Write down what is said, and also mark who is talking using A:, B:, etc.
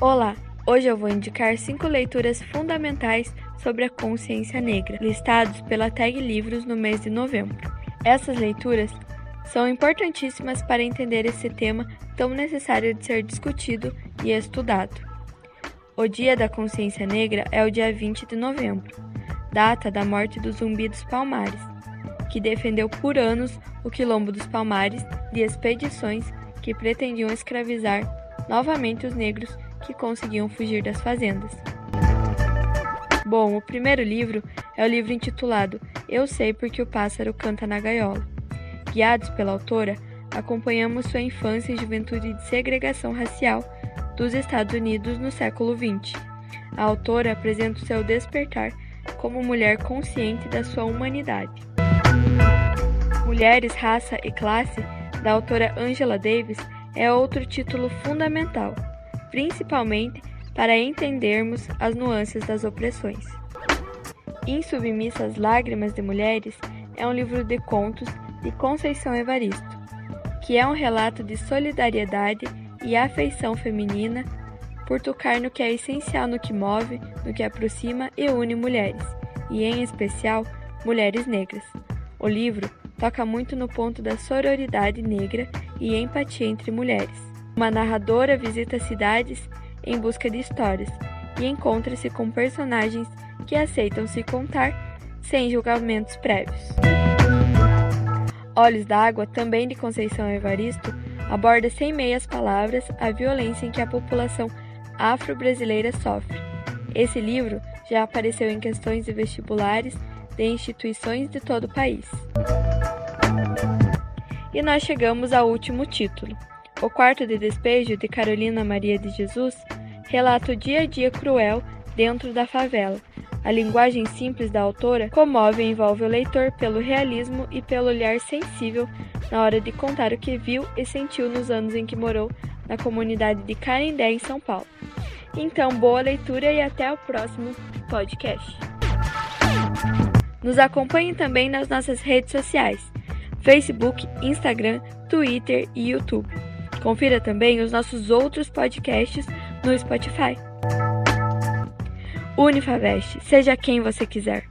A: Olá! Hoje eu vou indicar cinco leituras fundamentais sobre a consciência negra, listados pela Tag Livros no mês de novembro. Essas leituras são importantíssimas para entender esse tema tão necessário de ser discutido e estudado. O Dia da Consciência Negra é o dia 20 de novembro, data da morte do Zumbi dos Palmares, que defendeu por anos o Quilombo dos Palmares de expedições que pretendiam escravizar novamente os negros que conseguiam fugir das fazendas. Bom, o primeiro livro é o livro intitulado Eu Sei Porque o Pássaro Canta na Gaiola. Guiados pela autora, acompanhamos sua infância e juventude de segregação racial dos Estados Unidos no século XX. A autora apresenta o seu despertar como mulher consciente da sua humanidade. Mulheres, Raça e Classe, da autora Angela Davis, é outro título fundamental principalmente para entendermos as nuances das opressões. Insubmissas Lágrimas de Mulheres é um livro de contos de Conceição Evaristo, que é um relato de solidariedade e afeição feminina por tocar no que é essencial no que move, no que aproxima e une mulheres, e em especial mulheres negras. O livro toca muito no ponto da sororidade negra e empatia entre mulheres. Uma narradora visita cidades em busca de histórias e encontra-se com personagens que aceitam se contar sem julgamentos prévios. Olhos d'Água, também de Conceição Evaristo, aborda sem meias palavras a violência em que a população afro-brasileira sofre. Esse livro já apareceu em questões de vestibulares de instituições de todo o país. E nós chegamos ao último título, o quarto de despejo de Carolina Maria de Jesus relata o dia a dia cruel dentro da favela. A linguagem simples da autora comove e envolve o leitor pelo realismo e pelo olhar sensível na hora de contar o que viu e sentiu nos anos em que morou na comunidade de Canindé, em São Paulo. Então, boa leitura e até o próximo podcast. Nos acompanhe também nas nossas redes sociais: Facebook, Instagram, Twitter e YouTube. Confira também os nossos outros podcasts no Spotify. Unifavest, seja quem você quiser.